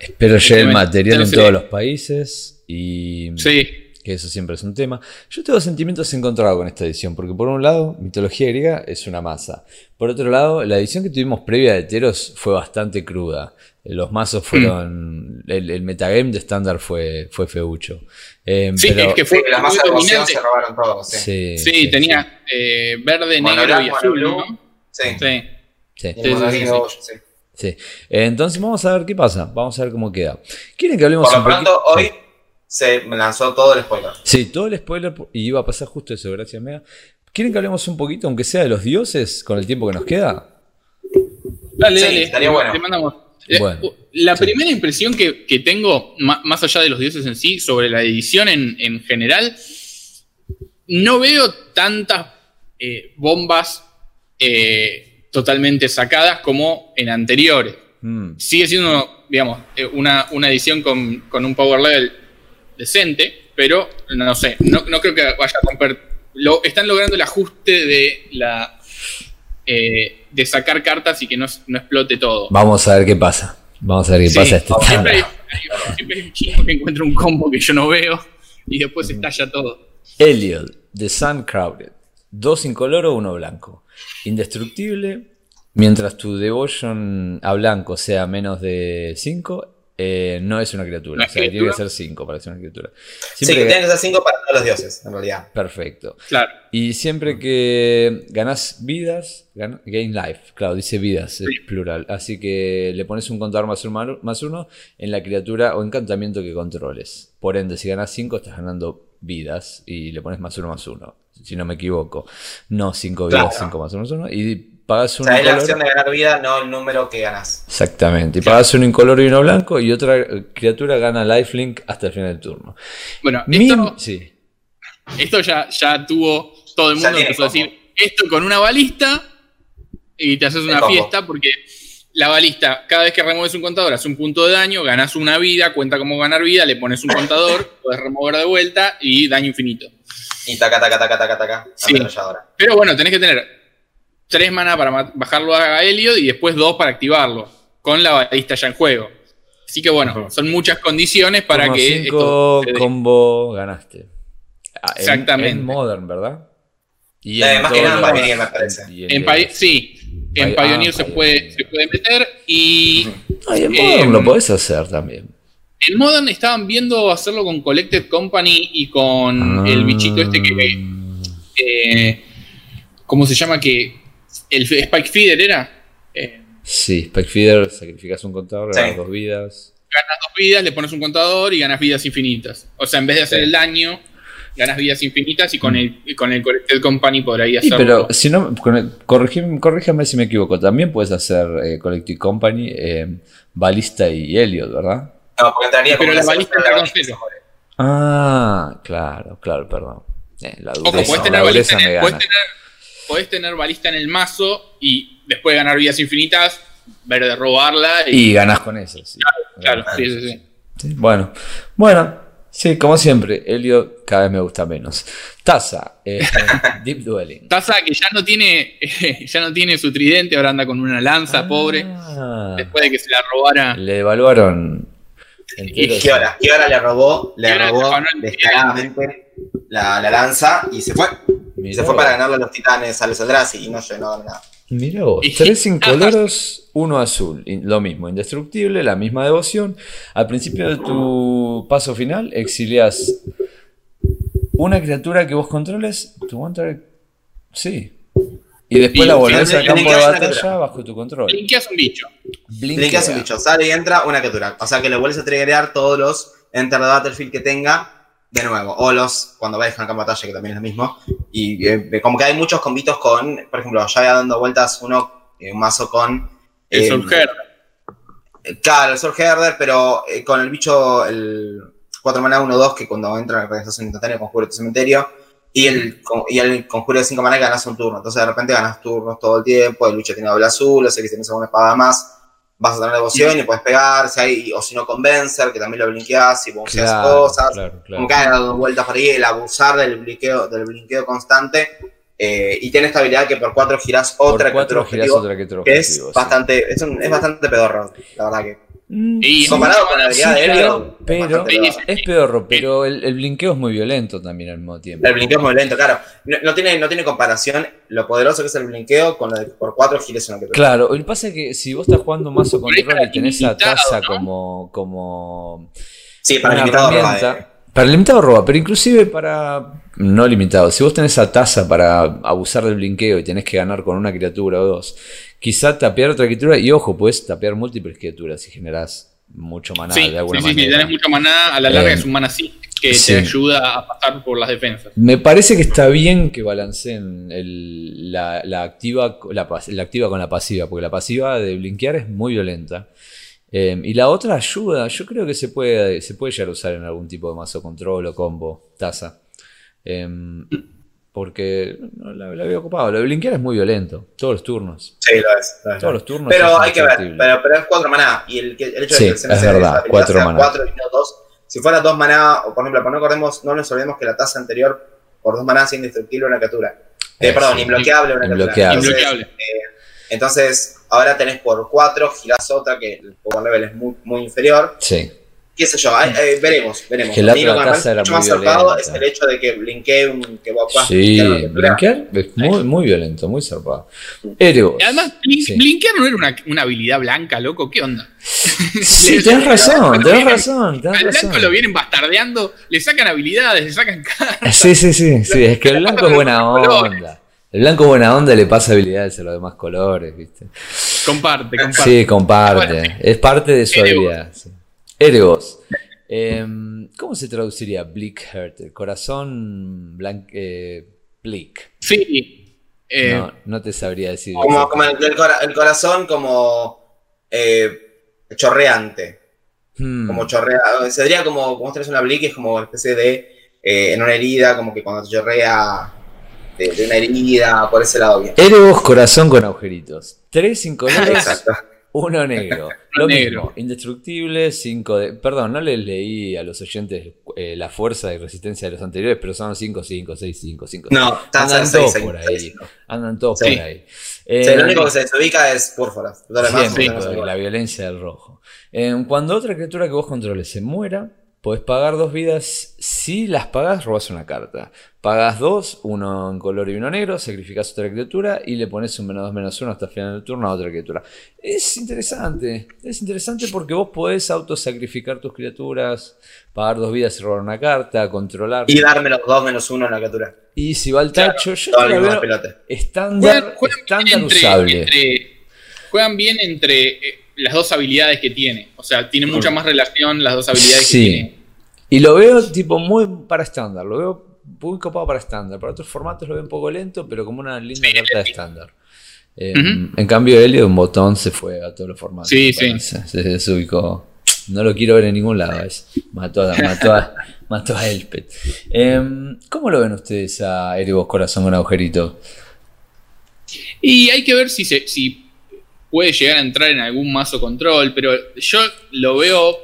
Espero llegue el material en todos los países y sí que eso siempre es un tema. Yo tengo sentimientos encontrados con esta edición, porque por un lado, mitología griega es una masa. Por otro lado, la edición que tuvimos previa de Teros fue bastante cruda. Los mazos fueron. Mm. El, metagame de estándar fue, fue feucho. Eh, sí, es que fue. las masas de se robaron todos. Sí, sí, tenía eh, verde, negro y azul, ¿no? Sí. Sí. Sí. sí. Entonces vamos a ver qué pasa. Vamos a ver cómo queda. ¿Quieren que hablemos Por lo pronto, hoy se lanzó todo el spoiler. Sí, todo el spoiler, y iba a pasar justo eso, gracias Mega. ¿Quieren que hablemos un poquito, aunque sea de los dioses, con el tiempo que nos queda? Dale, dale, estaría bueno. Eh, la primera impresión que, tengo, más allá de los dioses en sí, sobre la edición en, general, no veo tantas eh, bombas eh, totalmente sacadas como en anteriores. Mm. Sigue siendo, digamos, una, edición con, con un power level decente, pero no sé, no, creo que vaya a romper. Lo, están logrando el ajuste de la eh, de sacar cartas y que no, explote todo. Vamos a ver qué pasa. Vamos a ver qué pasa este siempre hay, siempre hay un chino que encuentra un combo que yo no veo y después estalla todo. Elliot, The Sun Crowded. Dos incoloro, uno blanco. Indestructible. Mientras tu devotion a blanco sea menos de 5, eh, no es una criatura. o sea, tiene que ser 5 para ser una criatura. sí, que tiene que ser 5 para todos los dioses, en realidad. Perfecto. Claro. Y siempre que ganas vidas, gain life. Claro, dice vidas, es plural. Así que le pones un contador más uno, más uno en la criatura o encantamiento que controles. Por ende, si ganas 5, estás ganando vidas y le pones más uno más uno. Si no me equivoco. No 5 vidas, 5 más uno más uno. Y pagas un. O sea, es la acción de ganar vida, no el número que ganas. Exactamente. Y pagas un incoloro y uno blanco y otra criatura gana lifelink hasta el final del turno. Bueno, esto, sí. esto ya, ya tuvo todo el mundo empezó a decir esto con una balista y te haces una fiesta porque la balista, cada vez que remueves un contador, hace un punto de daño, ganas una vida, cuenta como ganar vida, le pones un contador, puedes remover de vuelta y daño infinito. Y taca, taca, taca, taca, taca. Sí. Pero bueno, tenés que tener tres mana para bajarlo a Elliot y después dos para activarlo, con la balista ya en juego. Así que bueno, son muchas condiciones para que. Cinco combo ganaste. Ah, Exactamente. En, Modern, ¿verdad? Y además que nada en Pioneer, me parece. En, sí, en Pioneer se, puede, se puede meter y. en Modern lo podés hacer también. En Modern estaban viendo hacerlo con Collected Company y con el bichito este que. Eh, ¿Cómo se llama? Que ¿El Spike Feeder era? Eh, sí, Spike Feeder, sacrificas un contador, ganas dos vidas. Ganas dos vidas, le pones un contador y ganas vidas infinitas. O sea, en vez de hacer el daño, ganas vidas infinitas y con mm. el, con el Collected Company podrías hacerlo. pero si no, corrígeme, si me equivoco, también puedes hacer eh, Collective Company, eh, Balista y Elliot, ¿verdad? No, porque entraría Pero la balista está con cero. Ah, claro, claro, perdón. Eh, la Ojo, puedes tener, balista en puedes tener podés tener balista en el mazo y después ganar vidas infinitas, ver de robarla. Y, ganas con eso, sí. Claro, sí, sí, sí, Bueno, bueno, sí, como siempre, Helio cada vez me gusta menos. Taza, eh, Deep Dueling. Taza que ya no tiene, ya no tiene su tridente, ahora anda con una lanza, ah. pobre. Después de que se la robara. Le evaluaron. Y Kiora, Kiora le robó, le robó descaradamente la, la lanza y se fue se fue para ganarle a los titanes a los Eldrazi y no llenó nada. Mira vos, tres incoloros, uno azul. Lo mismo, indestructible, la misma devoción. Al principio de tu paso final, exilias una criatura que vos controles. Tu Sí. Y después la volvés al campo de batalla bajo tu control. Blinkeas un bicho. Blinkeas un bicho. Sale y entra una criatura. O sea que le vuelves a triggerear todos los Enter the Battlefield que tenga de nuevo, o los cuando vais al campo de batalla, que también es lo mismo. Y eh, como que hay muchos convitos con, por ejemplo, ya había dando vueltas uno, eh, un mazo con. El eh, Soul Claro, el Soul Herder, pero con el bicho, el 4 mana 1-2, que cuando entra en la realización instantánea conjuro tu cementerio. Y el, y el conjuro de 5 mana ganas un turno. Entonces de repente ganas turnos todo el tiempo. El bicho tiene doble azul, o sea que tienes alguna espada más. Vas a tener devoción y puedes pegar, si o si no convencer, que también lo blinqueas y bonceas cosas. Como que hay dado vueltas por ahí, el abusar del blinqueo, del blinqueo constante. Eh, y tiene esta habilidad que por cuatro giras otra, por cuatro que, otra que, que es bastante, es, un, es bastante pedorro, la verdad que. Mm, y comparado con la habilidad de Helio, pero es pedorro, pero el, el, blinqueo es muy violento también al mismo tiempo. El blinqueo es muy violento, claro. No, tiene, no tiene comparación lo poderoso que es el blinqueo con lo de por cuatro giles una que Claro, lo que pasa es que si vos estás jugando mazo control y tenés esa taza como, como. Sí, para limitado roba. Para limitado roba, pero inclusive para. No limitado. Si vos tenés esa taza para abusar del blinqueo y tenés que ganar con una criatura o dos, quizá tapear otra criatura, y ojo, puedes tapear múltiples criaturas y generás mucho maná de alguna sí, manera. Sí, si tenés mucho maná, a la larga eh, es un maná así, que te ayuda a pasar por las defensas. Me parece que está bien que balanceen la, activa, la, activa con la pasiva, porque la pasiva de blinkear es muy violenta. Eh, y la otra ayuda, yo creo que se puede, se puede llegar a usar en algún tipo de mazo control o combo, taza. Eh, porque no, la, había ocupado. Lo de blinkear es muy violento, todos los turnos. Sí, lo es. todos los turnos. Pero hay que ver, pero, pero, es 4 maná. Y el, el hecho de que se es verdad, 4 maná. 4 y no 2. Si fuera 2 maná, o por ejemplo, no, acordemos, no nos olvidemos que la tasa anterior por 2 maná es indestructible una captura. Eh, perdón, imbloqueable una captura. Inbloqueable. Eh, entonces, ahora tenés por 4, girás otra que el power level es muy, muy inferior. Sí qué sé yo, eh, veremos, veremos. Que la otra casa era mucho más zarpado es el hecho de que blinkee un que a Sí, blinkear es muy, muy violento, muy zarpado. Pero, además, blinkear no era una, una, habilidad blanca, loco, ¿qué onda? Sí, tenés razón, tenés razón. Tenés al blanco lo vienen bastardeando, le sacan habilidades, le sacan cartas. Sí, sí, sí, sí, es que el blanco es buena onda. El blanco buena onda le pasa habilidades a los demás colores, ¿viste? Comparte, comparte. Sí, comparte. Es parte de su habilidad. Sí. Ergos. Em, ¿Cómo se traduciría Bleak Heart? El corazón blanco, eh, bleak. Sí. Eh, no, no, te sabría decir. Como, como el, el, corazón como eh, chorreante. Hmm. Como chorrea. Sería como, como tenés una bleak, es como una especie de. en una herida, como que cuando chorrea de, una herida, por ese lado bien. Ergos, corazón con agujeritos. Tres sin colores. Exacto. Uno negro. Lo negro. Indestructible, 5 de. Perdón, no les leí a los oyentes eh, la fuerza y resistencia de los anteriores, pero son 5, 5, 6, 5, 5. No, andan todos por ahí. Andan todos por ahí. Eh, lo único que se desubica es púrfora. la violencia del rojo. Eh, cuando otra criatura que vos controles se muera, Podés pagar dos vidas. Si las pagas, robas una carta. Pagas dos, uno en color y uno negro, sacrificas otra criatura y le pones un menos dos menos uno hasta el final del turno a otra criatura. Es interesante. Es interesante porque vos podés autosacrificar tus criaturas, pagar dos vidas y robar una carta, controlar. Y darme los dos menos uno en la criatura. Y si va al tacho, yo estándar, estándar usable. juegan bien entre eh, las dos habilidades que tiene. O sea, tiene mucha más relación las dos habilidades que tiene. Y lo veo tipo muy para estándar, lo veo muy copado para estándar. Para otros formatos lo veo un poco lento, pero como una linda carta de estándar. Em, en cambio, Helio un botón se fue a todos los formatos. Sí, sí. Se, ubicó. No lo quiero ver en ningún lado. Mató a, mató a, mató a Elspeth. Em, ¿Cómo lo ven ustedes a Eribos Corazón con agujerito? Y hay que ver si, se, si puede llegar a entrar en algún mazo control, pero yo lo veo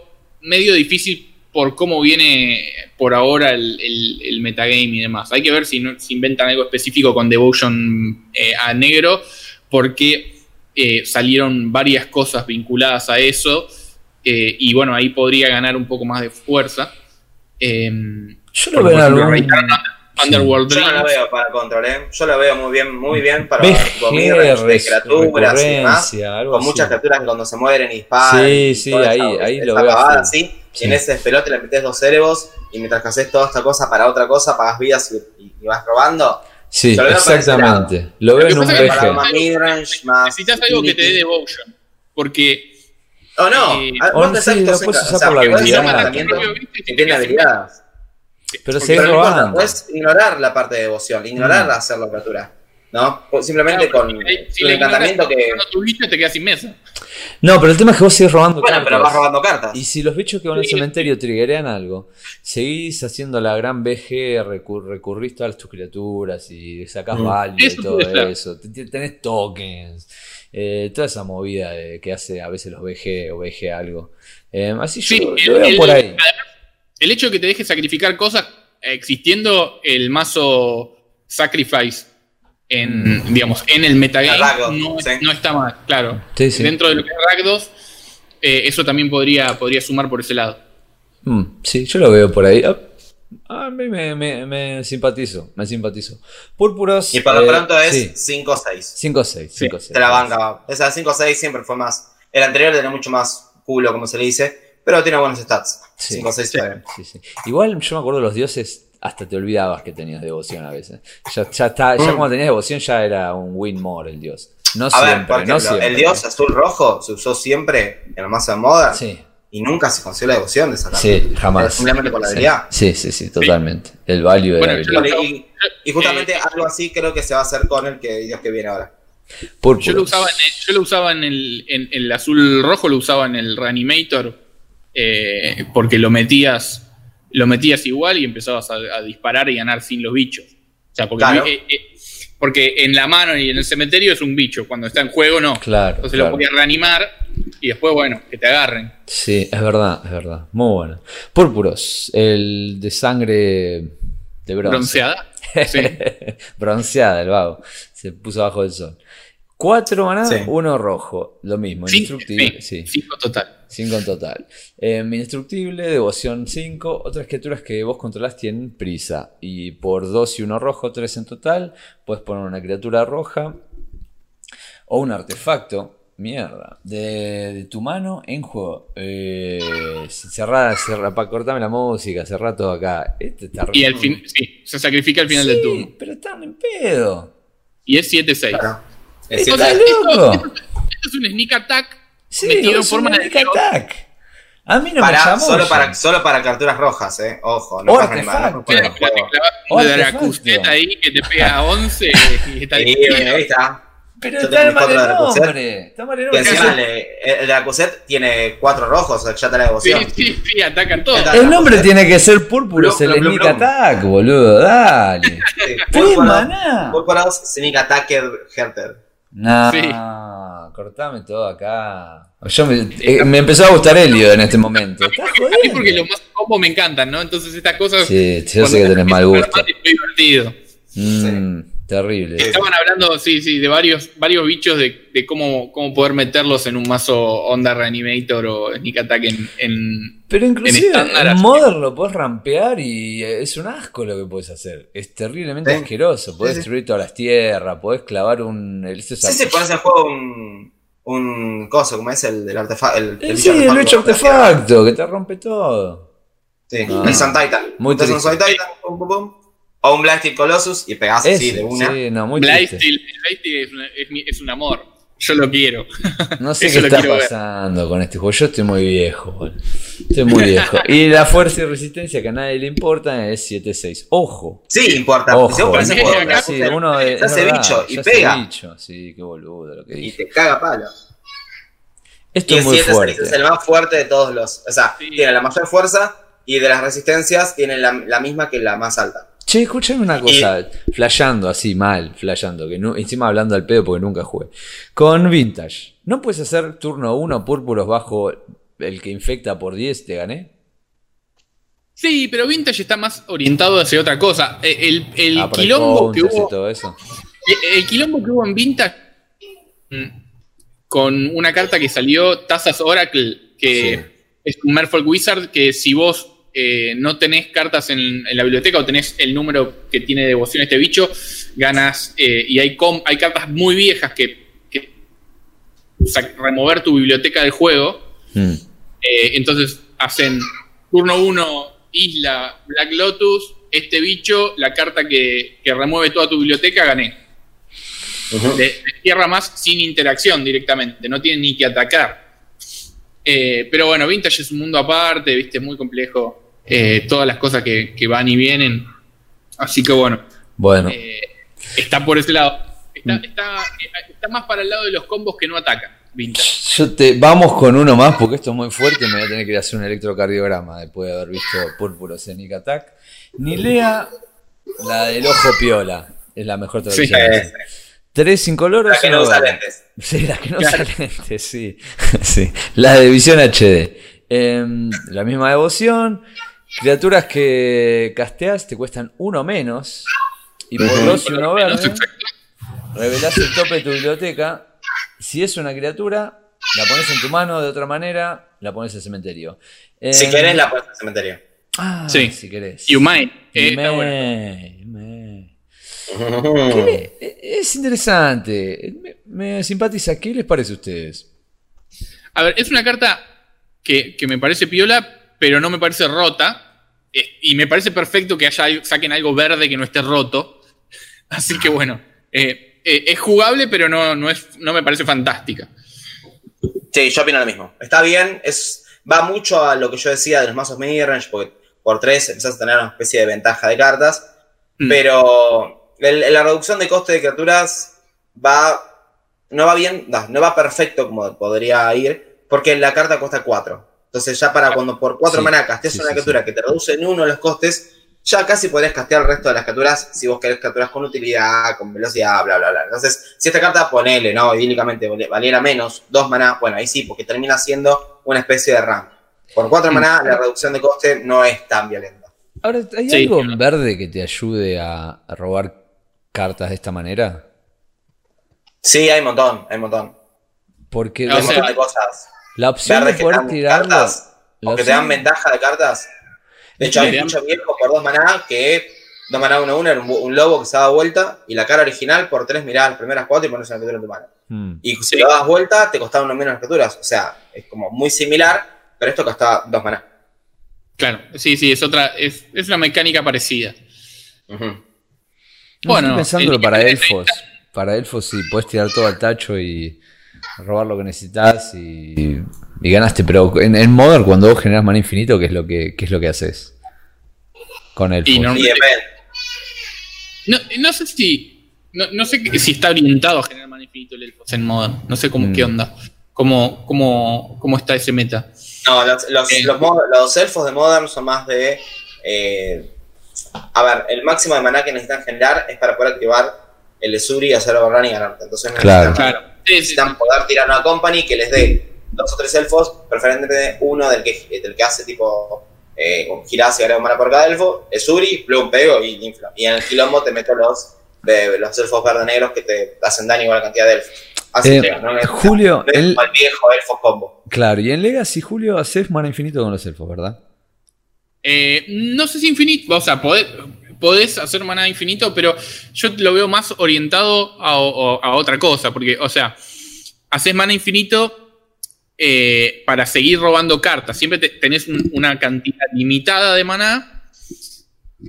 medio difícil por cómo viene por ahora el, metagame y demás. Hay que ver si, no, inventan algo específico con Devotion eh, a negro, porque eh, salieron varias cosas vinculadas a eso, eh, y bueno, ahí podría ganar un poco más de fuerza. yo lo veo. Underworld Yo no la veo para control, ¿eh? Yo la veo muy bien, muy bien para de criaturas y demás. Con muchas criaturas que cuando se mueren y disparan. Sí, sí, ahí, ahí lo veo. así. Y en ese pelote le metes dos cerebros y mientras que haces toda esta cosa para otra cosa, pagas vidas y, vas robando. Sí, exactamente. Lo veo en un VG. Necesitas algo que te dé devotion. Porque. O no, eh, o sí, después o sea, por la habilidad. Que tiene habilidades. Pero se robando. Puedes ignorar la parte de devoción, ignorar mm. hacer la apertura. ¿No? Simplemente con el encantamiento que. Tu bicho te queda sin mesa. No, pero el tema es que vos sigues robando cartas. Bueno, pero vas robando cartas. Y si los bichos que van al cementerio triggerean algo, seguís haciendo la gran BG, recurrís todas tus criaturas y sacás mm. value y todo eso. Tenés tokens. Eh, toda esa movida que hace a veces los BG o BG algo. Eh, así yo lo veo por ahí. El hecho de que te dejes sacrificar cosas existiendo el mazo Sacrifice en, mm. digamos, en el metagame no, está mal, claro. Dentro de lo que es Rakdos, eh, eso también podría, podría sumar por ese lado. Mm, sí, yo lo veo por ahí. Ah, a mí me, me, simpatizo, me simpatizo. Púrpuros. Y para lo eh, pronto es 5-6. 5-6, 5-6. Te la banca. Esa 5-6 siempre fue más. El anterior tenía mucho más culo, como se le dice, pero tiene buenos stats. 5-6 sí, sí, Igual yo me acuerdo de los dioses hasta te olvidabas que tenías devoción a veces. Ya, ya, está, ya mm. cuando tenías devoción ya era un win more el dios. No siempre, no siempre. El dios azul-rojo se usó siempre en el mazo de moda. Sí. Y nunca se consiguió la devoción de esa carta. Sí, jamás. Simplemente por la habilidad. Sí, sí, sí, totalmente. El value de la habilidad. Y, justamente algo así creo que se va a hacer con el que Dios que viene ahora. Yo lo usaba, en, yo lo usaba en el, en, el azul rojo, lo usaba en el Reanimator, eh, porque lo metías lo metías igual y empezabas a, disparar y ganar sin los bichos. O sea, porque, eh, eh, porque, en la mano y en el cementerio es un bicho, cuando está en juego no. Claro. Entonces lo podías reanimar y después, bueno, que te agarren. Sí, es verdad, es verdad. Muy bueno. Púrpuros, el de sangre de bronce. Bronceada. Sí. Bronceada, el vago. Se puso abajo del sol. Cuatro maná, uno rojo. Lo mismo, indestructible. Sí, Cinco total. Cinco en total. Eh, indestructible, devoción 5. Otras criaturas que vos controlás tienen prisa. Y por 2 y uno rojo, 3 en total. Puedes poner una criatura roja. O un artefacto. Mierda. De, tu mano en juego. Eh, cerrada, cerrada, para cortarme la música, cerrar todo acá. Este está y al fin, sí, se sacrifica al final del turno. Pero están en pedo. Y es 7-6. Esto, es un sneak attack metido en forma de attack. A mí no para, me llamó solo para, solo para capturas rojas, eh. Ojo, no pasa nada. No un de ahí que te pega 11 y está ahí. ahí está. Pero está el mal nombre. Está mal nombre. Encima el Dracuset tiene cuatro rojos, ya está la devoción. Sí, sí, sí, atacan todos. El nombre tiene que ser púrpura, es el Sneak Attack, boludo, dale. ¿Qué maná? Púrpuros, Sneak Attacker, Hunter. No, sí. cortame todo acá. Yo eh, me, empezó a gustar Elio en este momento. A mí, porque los más combos me encantan, ¿no? Entonces estas cosas. Sí, yo sé que tenés mal gusto. Es divertido. Mm, terrible. Estaban hablando, sí, sí, de varios, varios bichos de, de cómo, cómo poder meterlos en un mazo Onda Reanimator o Sneak Attack en, Pero inclusive en, Modern lo puedes rampear y es un asco lo que puedes hacer. Es terriblemente asqueroso. Puedes destruir todas las tierras, puedes clavar un... sí, sí, pones en juego un, un coso, como es el del artefacto. El, el, sí, el bicho artefacto, que te rompe todo. Sí, no. el Sun Titan. Muy Entonces un Sun Titan, pum, pum, pum. O un Blasted Colossus y pegás así de una. Sí, no, muy Blasted, es, es, un amor. Yo lo quiero. No sé qué está pasando con este juego. Yo estoy muy viejo, Estoy muy viejo. Y la fuerza y resistencia que a nadie le importa es 7-6. Ojo. Sí, importa. Ojo. Sí, uno de, se hace bicho y pega. Bicho. Sí, qué boludo lo que dice. Y te caga palo. Esto es muy fuerte. Es el más fuerte de todos los. O sea, tiene la mayor fuerza y de las resistencias tiene la, la misma que la más alta. Che, escúchame una cosa, flasheando así mal, flasheando, que no, encima hablando al pedo porque nunca jugué. Con Vintage, ¿no puedes hacer turno 1 púrpuros bajo el que infecta por 10? ¿Te gané? Sí, pero Vintage está más orientado hacia otra cosa. Eh, el, el, ah, quilombo que hubo. Todo eso. Eh, el, quilombo que hubo en Vintage mm, con una carta que salió, Tazas Oracle, que es un Merfolk Wizard, que si vos eh, no tenés cartas en, la biblioteca o tenés el número que tiene devoción este bicho, ganas. Eh, y hay, hay cartas muy viejas que, remover tu biblioteca del juego. Hmm. Eh, entonces hacen turno 1, isla, Black Lotus, este bicho, la carta que, remueve toda tu biblioteca, gané. de, tierra más sin interacción directamente, no tiene ni que atacar. pero bueno, Vintage es un mundo aparte, viste, muy complejo. Eh, todas las cosas que, van y vienen. Así que bueno. Bueno. Eh, está por ese lado. Mm. Está, más para el lado de los combos que no atacan. Vintage. Yo te, vamos con uno más porque esto es muy fuerte. Me voy a tener que ir a hacer un electrocardiograma después de haber visto Púrpuro Scenic Attack. Nilea, la del ojo piola. Es la mejor traducción. Tres incoloros. La que no usa lentes. Sí, la que no usa lentes, sí. sí. La de visión HD. Em, la misma devoción. Criaturas que casteas te cuestan uno menos. Y por dos y uno verde. Revelás el tope de tu biblioteca. Si es una criatura, la pones en tu mano, de otra manera, la pones en el cementerio. si em, querés, la pones en el cementerio. Ah, sí. si querés. You might. Eh, es interesante. Me, simpatiza. ¿Qué les parece a ustedes? A ver, es una carta que, me parece piola, pero no me parece rota. Eh, y me parece perfecto que haya, saquen algo verde que no esté roto. Así que bueno, eh, eh, es jugable, pero no, no, es, no me parece fantástica. Sí, yo opino lo mismo. Está bien, es, va mucho a lo que yo decía de los mazos midrange, porque por tres empezás a tener una especie de ventaja de cartas. Mm. Pero la reducción de coste de criaturas va. No va bien, no, va perfecto como podría ir, porque la carta cuesta 4. Entonces, ya para cuando por 4 maná casteas una criatura que te reduce en uno los costes, ya casi podrías castear el resto de las criaturas si vos querés criaturas con utilidad, con velocidad, bla, bla, bla. Entonces, si esta carta, ponele, ¿no? Idílicamente valiera menos, 2 maná, bueno, ahí sí, porque termina siendo una especie de RAM. Por 4 maná, la reducción de coste no es tan violenta. Ahora, ¿hay algo en verde que te ayude a robar cartas de esta manera? Sí, hay un montón, hay un montón. Porque hay un montón de cosas. La opción de poder tirar cartas, o que te dan ventaja de cartas. De hecho, hay muchos viejos por dos maná que dos maná uno uno era un, lobo que se daba vuelta y la cara original por tres mirás las primeras cuatro y pones una criatura en tu mano. Hmm. Y si lo das vuelta, te costaba uno menos las criaturas. O sea, es como muy similar, pero esto costaba dos maná. Claro, sí, sí, es otra, es, es una mecánica parecida. Bueno, estoy pensándolo para elfos. Para elfos, si puedes tirar todo al tacho y robar lo que necesitas y, ganaste. Pero en, en, Modern, cuando vos generas mana infinito, ¿qué es lo que, es lo que haces? Con elfos. no, no, sé si. No, sé si está orientado a generar mana infinito el elfos en Modern. No sé cómo, qué mm. onda. Cómo, cómo, cómo está ese meta. No, los, los, eh. los, elfos de Modern son más de. Eh, a ver, el máximo de maná que necesitan generar es para poder activar el Esuri y hacer overrun y ganarte. Entonces necesitan, poder tirar una company que les dé dos o tres elfos, preferentemente uno del que, del que hace tipo eh, girás y agrega mana por cada elfo, Esuri, plum, pego y infla. Y en el quilombo te meto los, de, los elfos verde negros que te hacen daño igual cantidad de elfos. Así eh, ¿no? Julio, el, viejo elfo combo. Claro, y en Legacy, Julio, haces mana infinito con los elfos, ¿verdad? Eh, no sé si infinito, o sea, podés, hacer maná infinito, pero yo lo veo más orientado a, otra cosa, porque, o sea, haces mana infinito eh, para seguir robando cartas. Siempre tenés una cantidad limitada de maná,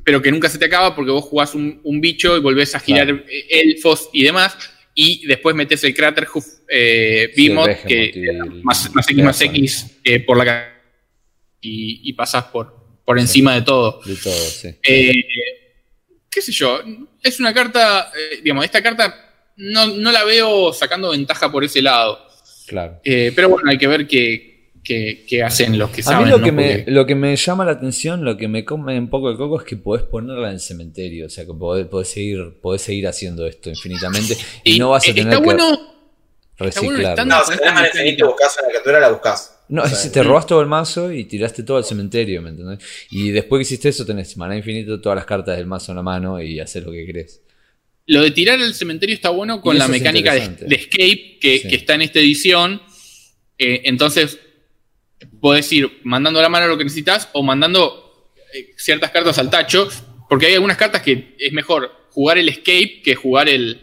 pero que nunca se te acaba porque vos jugás un, bicho y volvés a girar elfos y demás. Y después metes el cráter eh, que más, más, X más X por la y, y pasás por, por encima de todo. De todo, sí. Qué sé yo, es una carta, eh, digamos, esta carta no, la veo sacando ventaja por ese lado. Claro. Eh, pero bueno, hay que ver qué, qué, hacen los que saben. A mí lo, que me, lo que me llama la atención, lo que me come un poco de coco es que podés ponerla en el cementerio. O sea, que podés, seguir, podés seguir haciendo esto infinitamente y, no vas a tener que reciclar. no, si tenés infinito y buscas una criatura, la buscas. No, te robas todo el mazo y tiraste todo al cementerio, ¿me entendés? Y después que hiciste eso, tenés maná infinito, todas las cartas del mazo en la mano y haces lo que querés. Lo de tirar al cementerio está bueno con la mecánica de, escape que, está en esta edición. Eh, entonces, podés ir mandando a la mano lo que necesitas o mandando eh, ciertas cartas al tacho, porque hay algunas cartas que es mejor jugar el escape que jugar el,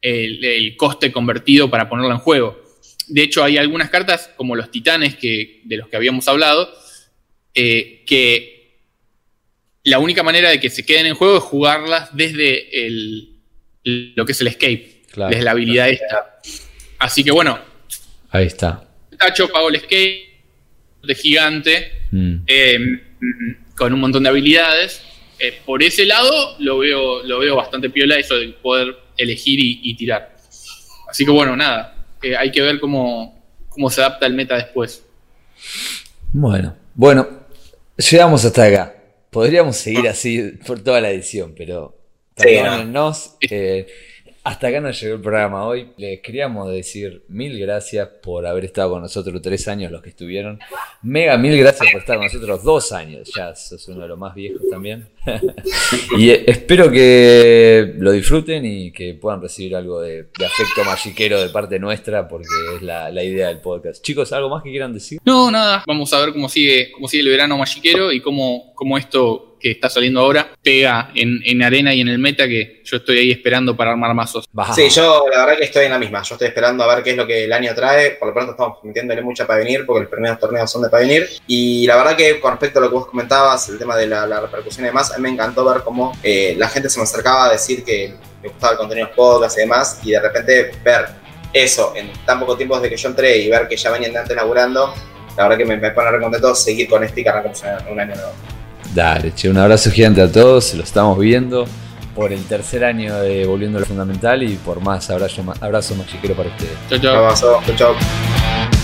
el coste convertido para ponerlo en juego. De hecho, hay algunas cartas, como los titanes que, de los que habíamos hablado, eh, que la única manera de que se queden en juego es jugarlas desde el, lo que es el escape, desde la habilidad esta. Así que bueno. Ahí está. Tacho pago el escape de gigante, mm. eh, con un montón de habilidades. Eh, por ese lado lo veo, lo veo bastante piola eso de poder elegir y tirar. Así que bueno, nada hay que ver cómo, cómo se adapta el meta después. Bueno, bueno, llegamos hasta acá. Podríamos seguir así por toda la edición, pero perdónennos. Eh, hasta acá nos llegó el programa hoy. Les queríamos decir mil gracias por haber estado con nosotros tres años los que estuvieron. Mega mil gracias por estar con nosotros dos años. Ya sos uno de los más viejos también. Y eh, espero que lo disfruten y que puedan recibir algo de, afecto magiquero de parte nuestra porque es la, idea del podcast. Chicos, ¿algo más que quieran decir? No, nada. Vamos a ver cómo sigue, cómo sigue el verano magiquero y cómo, cómo esto que está saliendo ahora pega en, arena y en el meta que yo estoy ahí esperando para armar mazos. Sí, yo la verdad que estoy en la misma. Yo estoy esperando a ver qué es lo que el año trae. Por lo pronto estamos metiéndole mucha para venir porque los primeros torneos son de para venir. Y la verdad que con respecto a lo que vos comentabas, el tema de la, repercusión y demás, a mí me encantó ver cómo eh, la gente se me acercaba a decir que me gustaba el contenido de podcast y demás. Y de repente ver eso en tan poco tiempo desde que yo entré y ver que ya venían de antes laburando, la verdad que me, me pone recontento seguir con este y que arrancamos un año nuevo. Dale, che, un abrazo gigante a todos, se lo estamos viendo por el tercer año de Volviendo a lo Fundamental y por más abrazo, abrazo más chiquero para ustedes. Chao, chao. Abrazo, chao, chao.